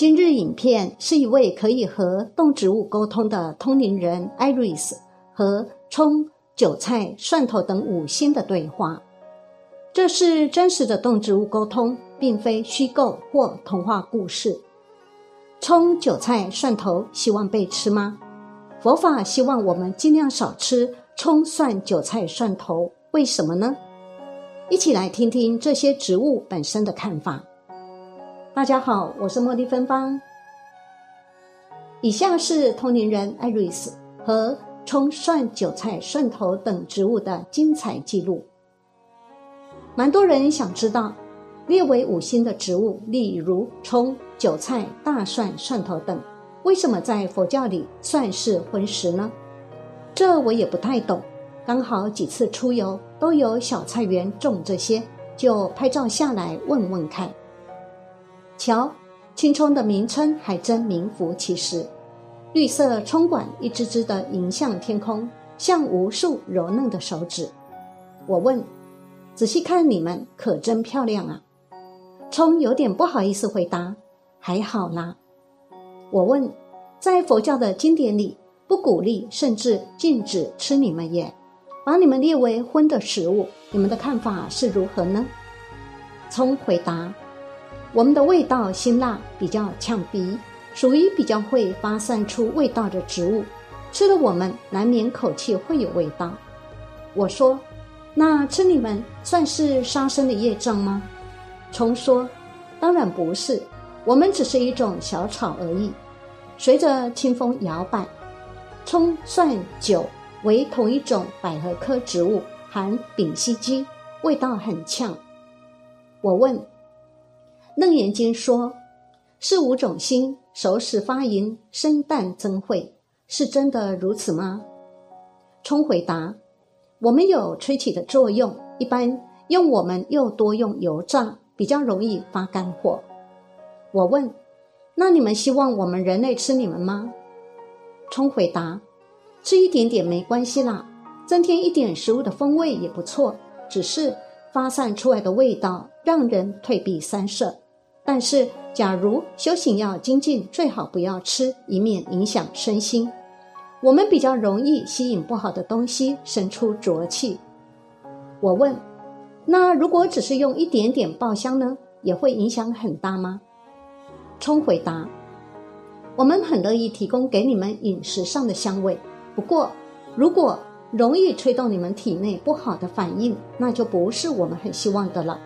今日影片是一位可以和动植物沟通的通灵人 Iris 和葱、韭菜、蒜头等五星的对话。这是真实的动植物沟通，并非虚构或童话故事。葱、韭菜、蒜头希望被吃吗？佛法希望我们尽量少吃葱、蒜、韭菜、蒜头，为什么呢？一起来听听这些植物本身的看法。大家好，我是茉莉芬芳。以下是通灵人艾瑞斯和葱、蒜、韭菜、蒜头等植物的精彩记录。蛮多人想知道，列为五星的植物，例如葱、韭菜、大蒜、蒜头等，为什么在佛教里算是荤食呢？这我也不太懂。刚好几次出游都有小菜园种这些，就拍照下来问问看。瞧，青葱的名称还真名副其实。绿色葱管一只只的迎向天空，像无数柔嫩的手指。我问：“仔细看，你们可真漂亮啊！”葱有点不好意思回答：“还好啦。”我问：“在佛教的经典里，不鼓励甚至禁止吃你们耶，把你们列为荤的食物，你们的看法是如何呢？”葱回答。我们的味道辛辣，比较呛鼻，属于比较会发散出味道的植物，吃了我们难免口气会有味道。我说：“那吃你们算是杀生的业障吗？”虫说：“当然不是，我们只是一种小草而已，随着清风摇摆。葱、蒜、韭为同一种百合科植物，含丙烯基，味道很呛。”我问。楞严经说，是五种心熟时发音，生旦增慧，是真的如此吗？冲回答：我们有吹起的作用，一般用我们又多用油炸，比较容易发干火。我问：那你们希望我们人类吃你们吗？冲回答：吃一点点没关系啦，增添一点食物的风味也不错，只是发散出来的味道让人退避三舍。但是，假如修行要精进，最好不要吃，以免影响身心。我们比较容易吸引不好的东西，生出浊气。我问：那如果只是用一点点爆香呢，也会影响很大吗？冲回答：我们很乐意提供给你们饮食上的香味，不过如果容易吹动你们体内不好的反应，那就不是我们很希望的了。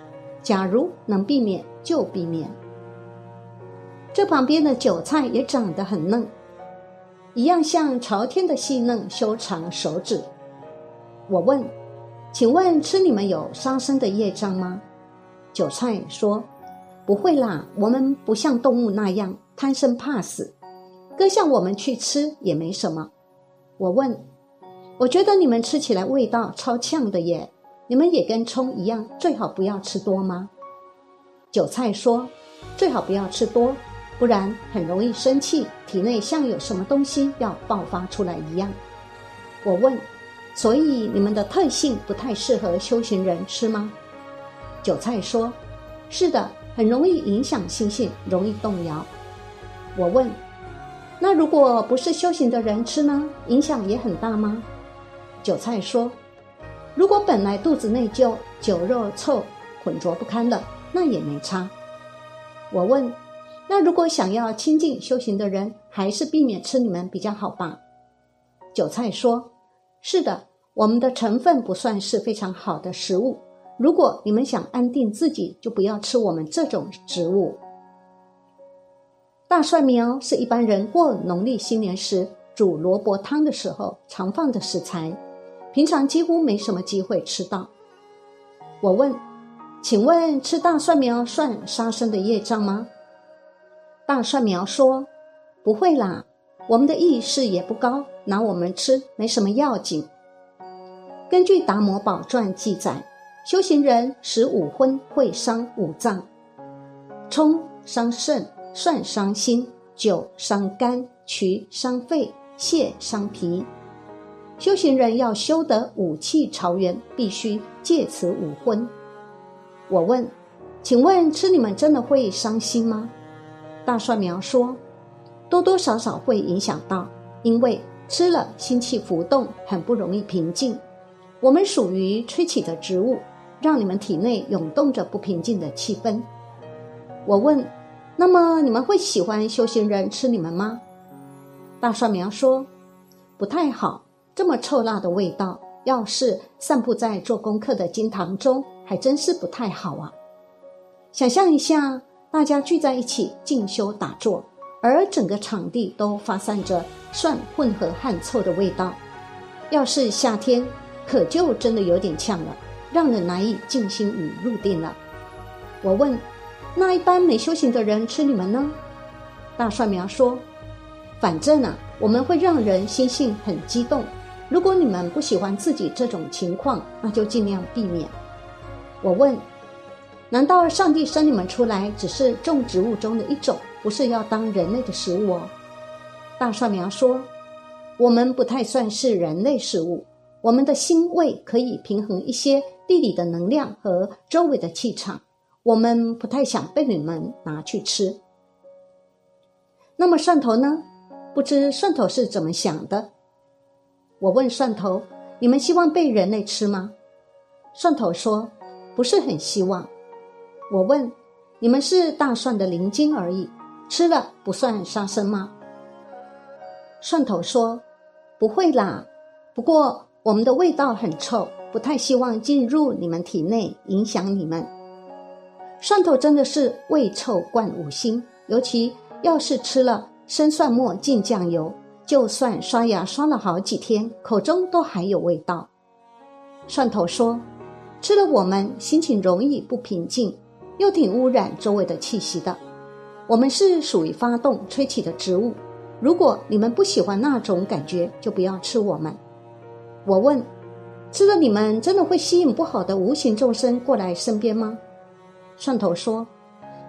假如能避免。就避免。这旁边的韭菜也长得很嫩，一样像朝天的细嫩修长手指。我问：“请问吃你们有杀生的业障吗？”韭菜说：“不会啦，我们不像动物那样贪生怕死，割下我们去吃也没什么。”我问：“我觉得你们吃起来味道超呛的耶，你们也跟葱一样，最好不要吃多吗？”韭菜说：“最好不要吃多，不然很容易生气，体内像有什么东西要爆发出来一样。”我问：“所以你们的特性不太适合修行人吃吗？”韭菜说：“是的，很容易影响心性，容易动摇。”我问：“那如果不是修行的人吃呢？影响也很大吗？”韭菜说：“如果本来肚子内疚，酒肉臭，浑浊不堪的。”那也没差。我问：“那如果想要清净修行的人，还是避免吃你们比较好吧？”韭菜说：“是的，我们的成分不算是非常好的食物。如果你们想安定自己，就不要吃我们这种植物。”大蒜苗是一般人过农历新年时煮萝卜汤的时候常放的食材，平常几乎没什么机会吃到。我问。请问吃大蒜苗算杀生的业障吗？大蒜苗说：“不会啦，我们的意识也不高，拿我们吃没什么要紧。”根据《达摩宝传》记载，修行人食五荤会伤五脏，葱伤肾，蒜伤心，酒伤肝，渠伤肺，蟹伤脾。修行人要修得五气朝元，必须戒此五荤。我问，请问吃你们真的会伤心吗？大蒜苗说，多多少少会影响到，因为吃了心气浮动，很不容易平静。我们属于吹起的植物，让你们体内涌动着不平静的气氛。我问，那么你们会喜欢修行人吃你们吗？大蒜苗说，不太好，这么臭辣的味道，要是散布在做功课的经堂中，还真是不太好啊。想象一下。大家聚在一起静修打坐，而整个场地都发散着蒜混合汗臭的味道。要是夏天，可就真的有点呛了，让人难以静心与入定了。我问：那一般没修行的人吃你们呢？大蒜苗说：反正啊，我们会让人心性很激动。如果你们不喜欢自己这种情况，那就尽量避免。我问。难道上帝生你们出来只是种植物中的一种，不是要当人类的食物？哦？大蒜苗说：“我们不太算是人类食物，我们的心胃可以平衡一些地理的能量和周围的气场，我们不太想被你们拿去吃。”那么蒜头呢？不知蒜头是怎么想的？我问蒜头：“你们希望被人类吃吗？”蒜头说：“不是很希望。”我问：“你们是大蒜的灵精而已，吃了不算杀生吗？”蒜头说：“不会啦，不过我们的味道很臭，不太希望进入你们体内影响你们。”蒜头真的是味臭贯五星，尤其要是吃了生蒜末浸酱油，就算刷牙刷了好几天，口中都还有味道。蒜头说：“吃了我们心情容易不平静。”又挺污染周围的气息的。我们是属于发动吹起的植物。如果你们不喜欢那种感觉，就不要吃我们。我问：吃了你们真的会吸引不好的无形众生过来身边吗？蒜头说：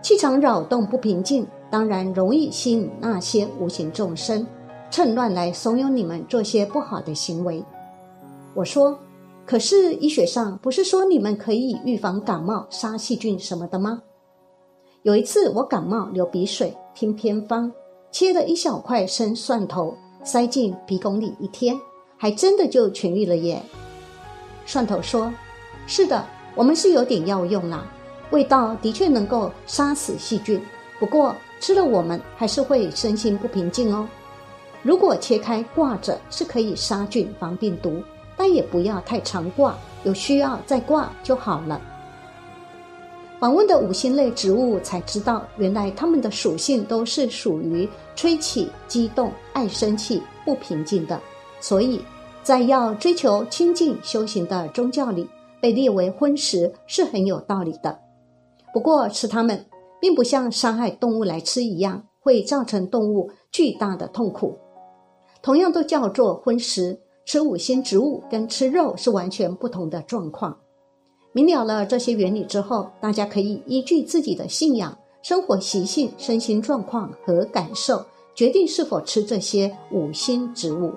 气场扰动不平静，当然容易吸引那些无形众生，趁乱来怂恿你们做些不好的行为。我说。可是医学上不是说你们可以预防感冒、杀细菌什么的吗？有一次我感冒流鼻水，听偏方，切了一小块生蒜头塞进鼻孔里，一天还真的就痊愈了耶。蒜头说：“是的，我们是有点药用啦，味道的确能够杀死细菌，不过吃了我们还是会身心不平静哦。如果切开挂着，是可以杀菌防病毒。”但也不要太常挂，有需要再挂就好了。访问的五星类植物才知道，原来它们的属性都是属于吹起、激动、爱生气、不平静的，所以在要追求清净修行的宗教里，被列为荤食是很有道理的。不过吃它们，并不像杀害动物来吃一样，会造成动物巨大的痛苦。同样都叫做荤食。吃五星植物跟吃肉是完全不同的状况。明了了这些原理之后，大家可以依据自己的信仰、生活习性、身心状况和感受，决定是否吃这些五星植物。